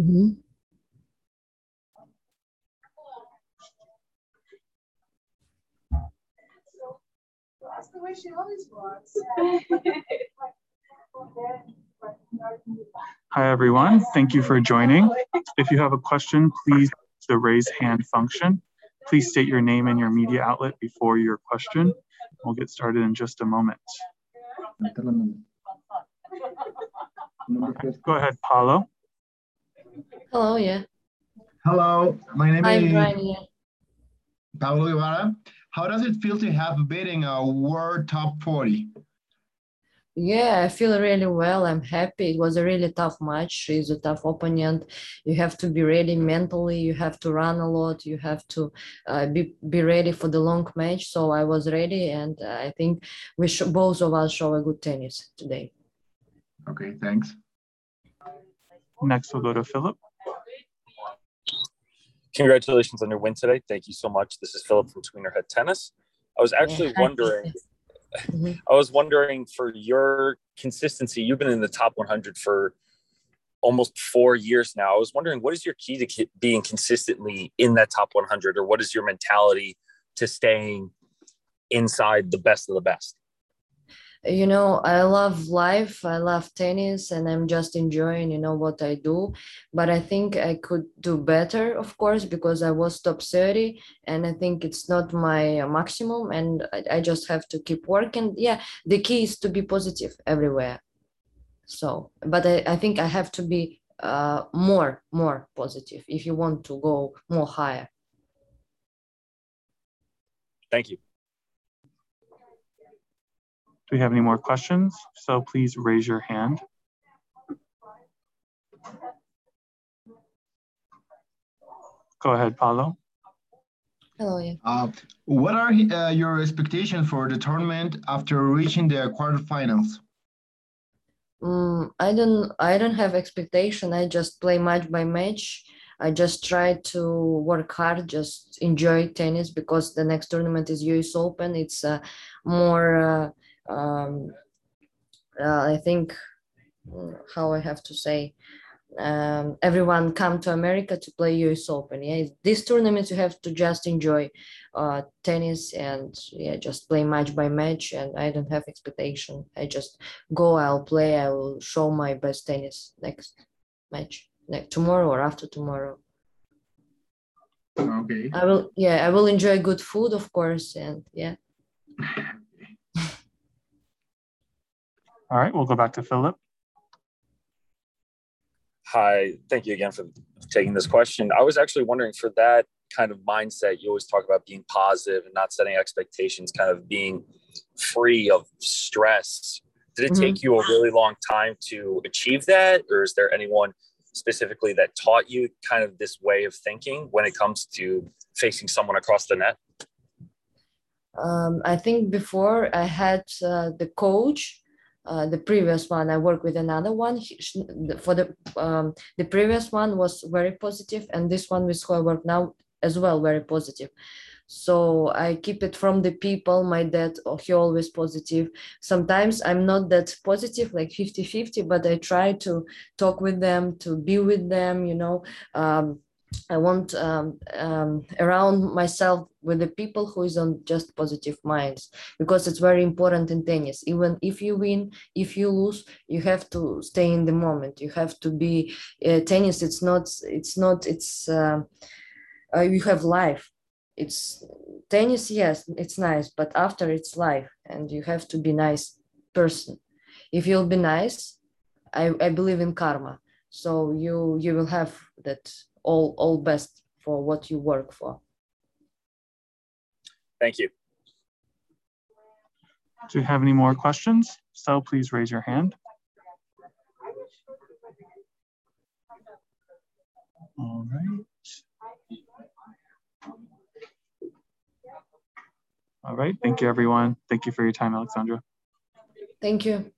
Mm-hmm. That's the way she always was. Hi, everyone. Thank you for joining. If you have a question, please use the raise hand function. Please state your name and your media outlet before your question. We'll get started in just a moment. Go ahead, Paulo. Hello, yeah. Hello, my name I'm is Brian, yeah. Pablo Guevara. How does it feel to have beating a world top 40? Yeah, I feel really well. I'm happy. It was a really tough match. She's a tough opponent. You have to be ready mentally. You have to run a lot. You have to uh, be be ready for the long match. So I was ready, and I think we sh- both of us show a good tennis today. Okay, thanks. Next, we'll go to Philip. Congratulations on your win today. Thank you so much. This is Philip from Tweenerhead Tennis. I was actually Yeah. wondering, Mhm. I was wondering for your consistency. You've been in the top 100 for almost four years now. I was wondering, what is your key to being consistently in that top 100, or what is your mentality to staying inside the best of the best? You know i love life i love tennis and i'm just enjoying you know what i do. But i think i could do better of course because i was top 30 and i think it's not my maximum and I, I just have to keep working. Yeah the key is to be positive everywhere. So but i, I think i have to be uh, more more positive if you want to go more higher. Thank you. Do we have any more questions? So please raise your hand. Go ahead, Paulo. hello yeah Uh, what are uh, your expectations for the tournament after reaching the quarterfinals? Mm, I don't I don't have expectation. I just play match by match. I just try to work hard, just enjoy tennis because the next tournament is US Open. It's uh, more uh, um, uh, I think mm, how I have to say um, everyone come to America to play US Open. Yeah, this tournament you have to just enjoy uh, tennis and yeah, just play match by match. And I don't have expectation. I just go. I'll play. I will show my best tennis next match, next tomorrow or after tomorrow. Okay. I will. Yeah, I will enjoy good food, of course, and yeah. All right, we'll go back to Philip. Hi, thank you again for taking this question. I was actually wondering for that kind of mindset, you always talk about being positive and not setting expectations, kind of being free of stress. Did it Mhm. take you a really long time to achieve that? Or is there anyone specifically that taught you kind of this way of thinking when it comes to facing someone across the net? Um, I think before I had uh, the coach, uh, the previous one I worked with another one. For the um, the previous one was very positive, and this one with who I work now as well very positive. So I keep it from the people. My dad, oh, he always positive. Sometimes I'm not that positive, like 50 50, but I try to talk with them, to be with them, you know. Um, I want um, um, around myself with the people who is on just positive minds because it's very important in tennis. Even if you win, if you lose, you have to stay in the moment. You have to be uh, tennis. It's not. It's not. It's uh, uh, you have life. It's tennis. Yes, it's nice, but after it's life, and you have to be nice person. If you'll be nice, I, I believe in karma. So you you will have that all all best for what you work for. Thank you. Do you have any more questions? So please raise your hand. All right. All right, thank you, everyone. Thank you for your time, Aliaksandra. Thank you.